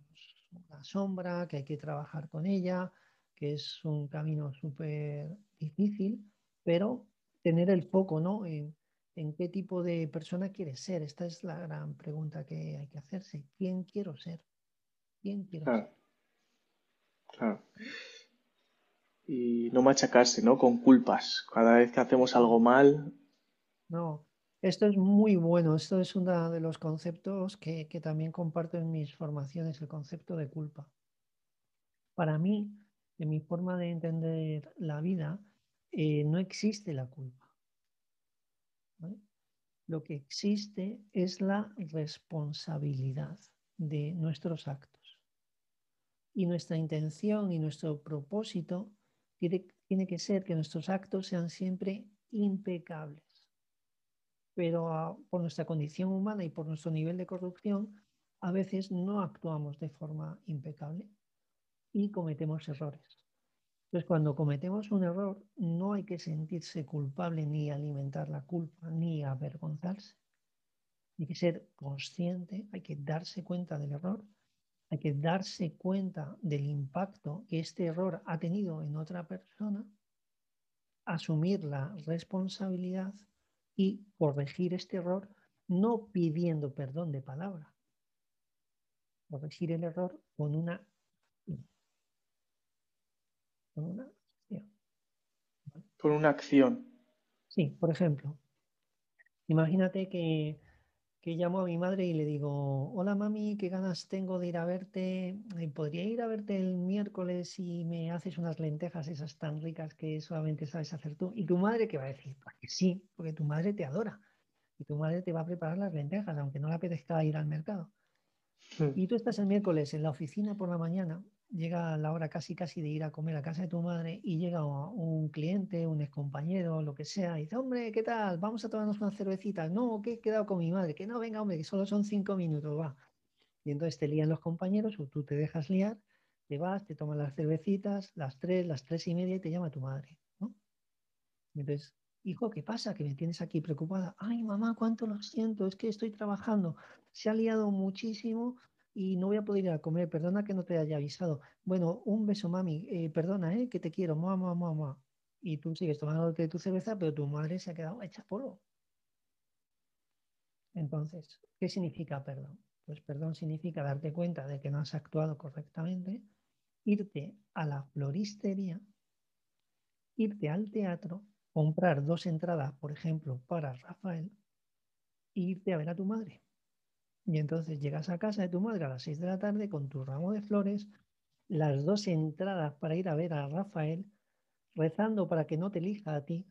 una sombra, que hay que trabajar con ella, que es un camino súper difícil, pero tener el foco, ¿no? En, qué tipo de persona quieres ser. Esta es la gran pregunta que hay que hacerse. ¿Quién quiero ser? ¿Quién quiero ser? Claro. Y no machacarse, ¿no? Con culpas. Cada vez que hacemos algo mal. No, esto es muy bueno. Esto es uno de los conceptos que, que también comparto en mis formaciones, el concepto de culpa. Para mí, en mi forma de entender la vida, eh, no existe la culpa. Lo que existe es la responsabilidad de nuestros actos. Y nuestra intención y nuestro propósito tiene, que ser que nuestros actos sean siempre impecables. pero ah, por nuestra condición humana y por nuestro nivel de corrupción, a veces no actuamos de forma impecable y cometemos errores. Entonces, cuando cometemos un error, no hay que sentirse culpable ni alimentar la culpa, ni avergonzarse. Hay que ser consciente, hay que darse cuenta del error, hay que darse cuenta del impacto que este error ha tenido en otra persona, asumir la responsabilidad y corregir este error no pidiendo perdón de palabra, corregir el error con una con una acción. Con una acción. Sí, por ejemplo, imagínate que, que, llamo a mi madre y le digo, hola mami, qué ganas tengo de ir a verte. Eh, ¿Podría ir a verte el miércoles y me haces unas lentejas esas tan ricas que solamente sabes hacer tú? Y tu madre, ¿qué va a decir? Pues que sí, porque tu madre te adora. Y tu madre te va a preparar las lentejas, aunque no le apetezca ir al mercado. Hmm. Y tú estás el miércoles en la oficina por la mañana llega la hora casi casi de ir a comer a casa de tu madre y llega un cliente, un excompañero, lo que sea, y dice, hombre, ¿qué tal? Vamos a tomarnos una cervecita. No, que he quedado con mi madre. Que no, venga, hombre, que solo son cinco minutos, va. Y entonces te lían los compañeros o tú te dejas liar, te vas, te tomas las cervecitas, las tres, las tres y media y te llama tu madre, ¿no? entonces, hijo, ¿qué pasa? Que me tienes aquí preocupada. Ay, mamá, cuánto lo siento, es que estoy trabajando. Se ha liado muchísimo y no voy a poder ir a comer, perdona que no te haya avisado. Bueno, un beso, mami, eh, perdona, eh, que te quiero, mamá, mamá, Y tú sigues tomándote tu cerveza, pero tu madre se ha quedado hecha polvo. Entonces, ¿qué significa perdón? Pues perdón significa darte cuenta de que no has actuado correctamente, irte a la floristería, irte al teatro, comprar dos entradas, por ejemplo, para Rafael, e irte a ver a tu madre. Y entonces llegas a casa de tu madre a las 6 de la tarde con tu ramo de flores, las dos entradas para ir a ver a Rafael, rezando para que no te elija a ti.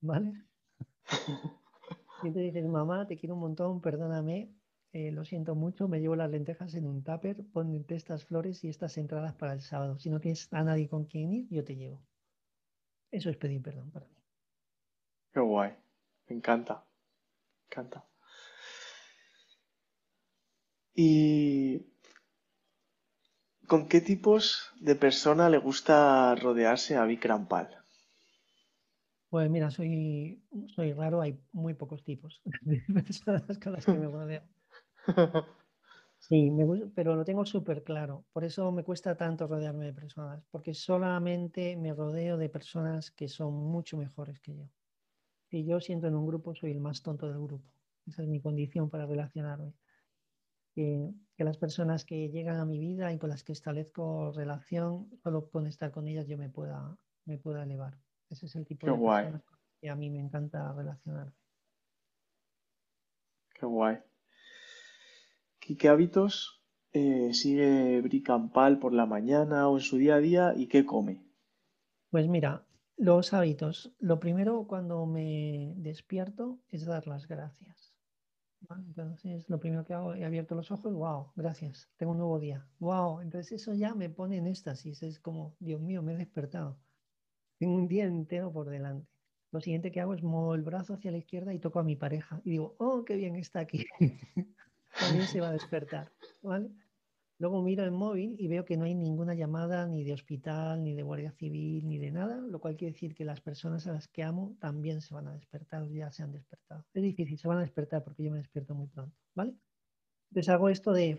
¿Vale? Y te dices, mamá, te quiero un montón, perdóname, eh, lo siento mucho, me llevo las lentejas en un tupper, ponte estas flores y estas entradas para el sábado. Si no tienes a nadie con quien ir, yo te llevo. Eso es pedir perdón para mí. Qué guay, me encanta, me encanta. ¿Y con qué tipos de persona le gusta rodearse a Vikram Pal? Pues mira, soy, soy raro, hay muy pocos tipos de personas con las que me rodeo. Sí, pero lo tengo súper claro. Por eso me cuesta tanto rodearme de personas, porque solamente me rodeo de personas que son mucho mejores que yo. Si yo siento en un grupo, soy el más tonto del grupo. Esa es mi condición para relacionarme que, las personas que llegan a mi vida y con las que establezco relación, solo con estar con ellas yo me pueda, me pueda elevar. Ese es el tipo de personas que a mí me encanta relacionar. Qué guay. ¿Y qué hábitos eh, sigue Bricampal por la mañana o en su día a día y qué come? Pues mira, los hábitos. Lo primero cuando me despierto es dar las gracias. Entonces, lo primero que hago, he abierto los ojos, wow, gracias, tengo un nuevo día, wow. Entonces, eso ya me pone en éxtasis, es como, Dios mío, me he despertado. Tengo un día entero por delante. Lo siguiente que hago es muevo el brazo hacia la izquierda y toco a mi pareja y digo, oh, qué bien está aquí. También se va a despertar, ¿vale? Luego miro el móvil y veo que no hay ninguna llamada ni de hospital, ni de guardia civil, ni de nada, lo cual quiere decir que las personas a las que amo también se van a despertar, ya se han despertado. Es difícil, se van a despertar porque yo me despierto muy pronto, ¿vale? Entonces hago esto de,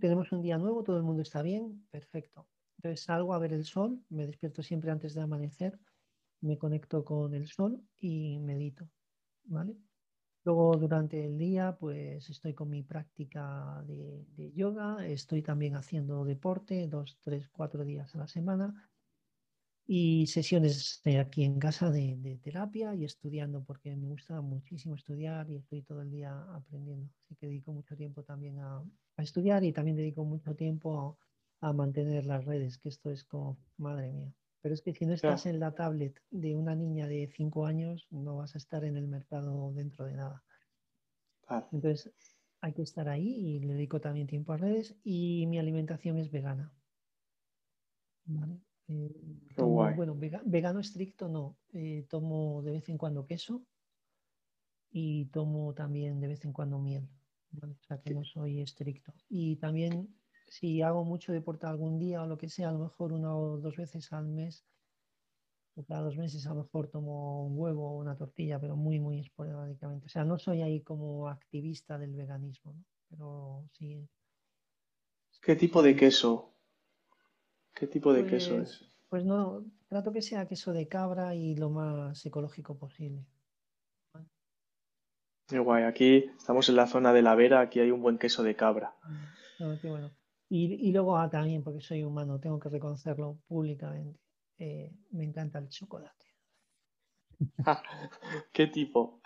tenemos un día nuevo, todo el mundo está bien, perfecto. Entonces salgo a ver el sol, me despierto siempre antes de amanecer, me conecto con el sol y medito, ¿vale? Luego durante el día pues estoy con mi práctica de, yoga, estoy también haciendo deporte dos, tres, cuatro días a la semana y sesiones aquí en casa de, terapia y estudiando porque me gusta muchísimo estudiar y estoy todo el día aprendiendo. Así que dedico mucho tiempo también a, estudiar y también dedico mucho tiempo a, mantener las redes, que esto es como, madre mía. Pero es que si no estás en la tablet de una niña de 5 años, no vas a estar en el mercado dentro de nada. Entonces, hay que estar ahí y le dedico también tiempo a redes y mi alimentación es vegana. Eh, bueno, vegano estricto no. Eh, tomo de vez en cuando queso y tomo también de vez en cuando miel. O sea que no soy estricto. Y también si hago mucho deporte algún día o lo que sea, a lo mejor una o dos veces al mes, o cada dos meses a lo mejor tomo un huevo o una tortilla, pero muy, muy esporádicamente. O sea, no soy ahí como activista del veganismo, ¿no? pero sí. ¿Qué tipo de queso? ¿Qué tipo de queso pues, es? Pues no, trato que sea queso de cabra y lo más ecológico posible. Qué guay, aquí estamos en la zona de la Vera, aquí hay un buen queso de cabra. No, qué bueno. Y, luego ah, también, porque soy humano, tengo que reconocerlo públicamente, eh, me encanta el chocolate. ¿Qué tipo?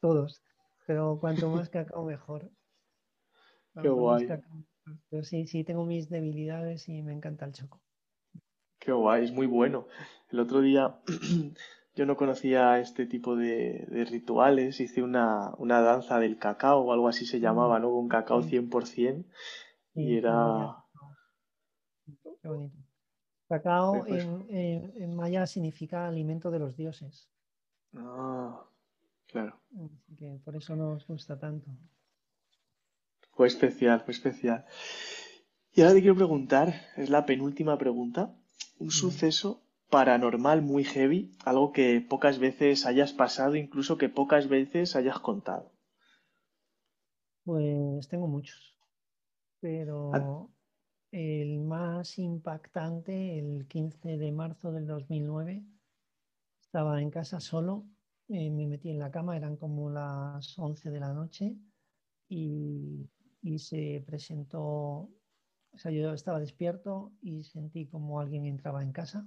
Todos, pero cuanto más cacao mejor. Qué guay. Pero sí, sí, tengo mis debilidades y me encanta el choco. Qué guay, es muy bueno. El otro día yo no conocía este tipo de, rituales, hice una, una, danza del cacao o algo así se llamaba, mm, ¿no? Un cacao 100%. Y era... Qué bonito. Cacao en, maya significa alimento de los dioses. Ah, claro. por eso nos gusta tanto. Fue especial, fue especial. Y ahora te quiero preguntar, es la penúltima pregunta, un suceso paranormal muy heavy, algo que pocas veces hayas pasado, incluso que pocas veces hayas contado. Pues tengo muchos pero el más impactante, el 15 de marzo del 2009, estaba en casa solo, eh, me metí en la cama, eran como las 11 de la noche y, se presentó, o sea, yo estaba despierto y sentí como alguien entraba en casa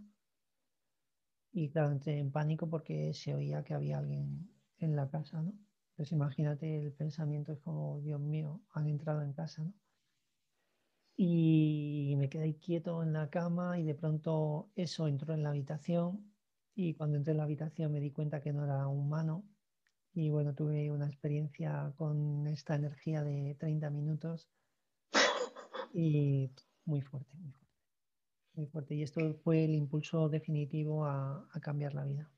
y claro, entré en pánico porque se oía que había alguien en la casa, ¿no? Pues imagínate el pensamiento es como, Dios mío, han entrado en casa, ¿no? Y me quedé quieto en la cama y de pronto eso entró en la habitación y cuando entré en la habitación me di cuenta que no era humano y bueno, tuve una experiencia con esta energía de 30 minutos y muy fuerte, muy fuerte. Muy fuerte. Y esto fue el impulso definitivo a, a cambiar la vida.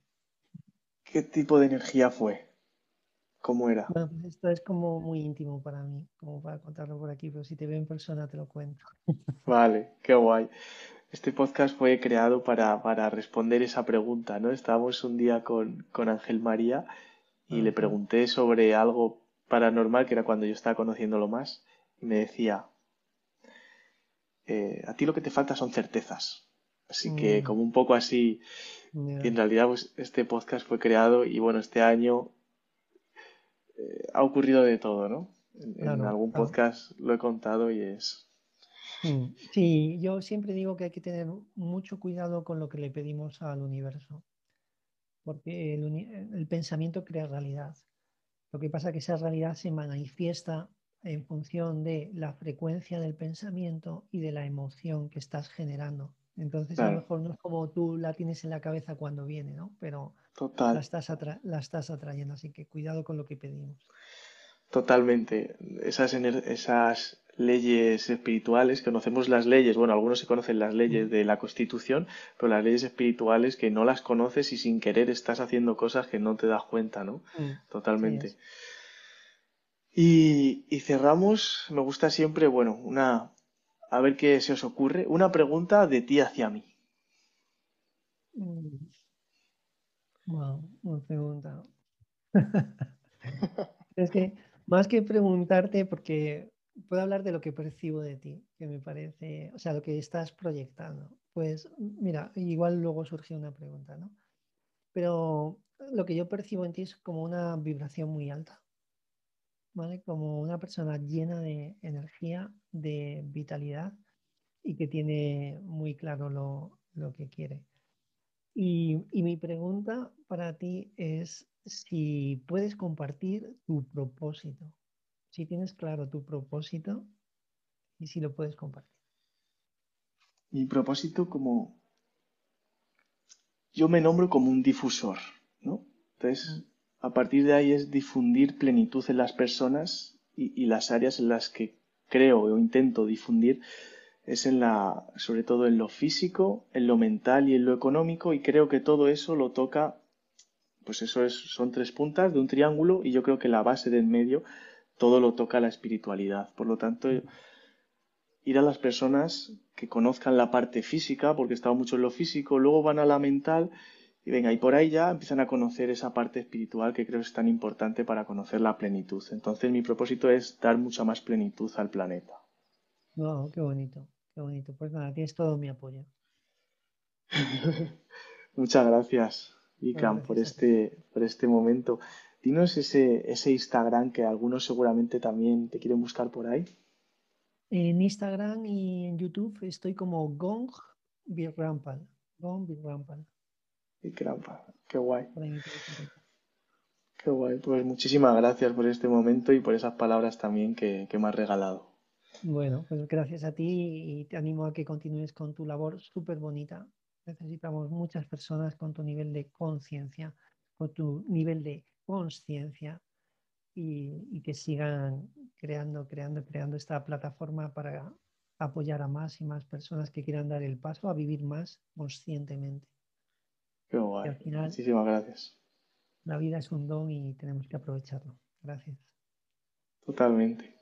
¿Qué tipo de energía fue? ¿Cómo era? Bueno, pues esto es como muy íntimo para mí, como para contarlo por aquí, pero si te veo en persona te lo cuento. Vale, qué guay. Este podcast fue creado para, para responder esa pregunta, ¿no? Estábamos un día con, con Ángel María y le pregunté sobre algo paranormal, que era cuando yo estaba conociéndolo más, y me decía, eh, a ti lo que te falta son certezas. Así que mm. como un poco así, y en realidad pues, este podcast fue creado y bueno, este año eh, ha ocurrido de todo, ¿no? En, algún podcast lo he contado y es... Mm, sí, yo siempre digo que hay que tener mucho cuidado con lo que le pedimos al universo, porque el, pensamiento crea realidad. Lo que pasa es que esa realidad se manifiesta en función de la frecuencia del pensamiento y de la emoción que estás generando. Entonces, a lo mejor no es como tú la tienes en la cabeza cuando viene, ¿no? Pero La, estás la estás atrayendo, así que cuidado con lo que pedimos. Totalmente. Esas, esas leyes espirituales, conocemos las leyes, bueno, algunos se conocen las leyes de la Constitución, pero las leyes espirituales que no las conoces y sin querer estás haciendo cosas que no te das cuenta, ¿no? Mm, Totalmente. y, y cerramos, me gusta siempre, bueno, una, a ver qué se os ocurre. Una pregunta de ti hacia mí. Wow, una pregunta. es que más que preguntarte, porque puedo hablar de lo que percibo de ti, que me parece, o sea, lo que estás proyectando. Pues mira, igual luego surge una pregunta, ¿no? Pero lo que yo percibo en ti es como una vibración muy alta. Como una persona llena de energía, de vitalidad y que tiene muy claro lo, que quiere. Y, mi pregunta para ti es si puedes compartir tu propósito, si tienes claro tu propósito y si lo puedes compartir. Mi propósito como... Yo me nombro como un difusor, ¿no? Entonces, a partir de ahí es difundir plenitud en las personas y, las áreas en las que creo o intento difundir es en la, sobre todo en lo físico, en lo mental y en lo económico y creo que todo eso lo toca pues eso es, son tres puntas de un triángulo y yo creo que la base del medio todo lo toca la espiritualidad. Por lo tanto, ir a las personas que conozcan la parte física, porque estaba mucho en lo físico, luego van a la mental y venga, y por ahí ya empiezan a conocer esa parte espiritual que creo es tan importante para conocer la plenitud. Entonces mi propósito es dar mucha más plenitud al planeta. Wow, qué bonito, qué bonito. Pues nada, tienes todo mi apoyo. Muchas gracias, Icam, por este, por este momento. Dinos ese, ese Instagram que algunos seguramente también te quieren buscar por ahí. En Instagram y en YouTube estoy como Gong Birrampal. Gong Birrampal. Y qué guay. Qué guay. Pues muchísimas gracias por este momento y por esas palabras también que, me has regalado. Bueno, pues gracias a ti y te animo a que continúes con tu labor súper bonita. Necesitamos muchas personas con tu nivel de conciencia, con tu nivel de conciencia y, y, que sigan creando, creando, creando esta plataforma para apoyar a más y más personas que quieran dar el paso a vivir más conscientemente. Qué guay. Al final, Muchísimas gracias. La vida es un don y tenemos que aprovecharlo. Gracias. Totalmente.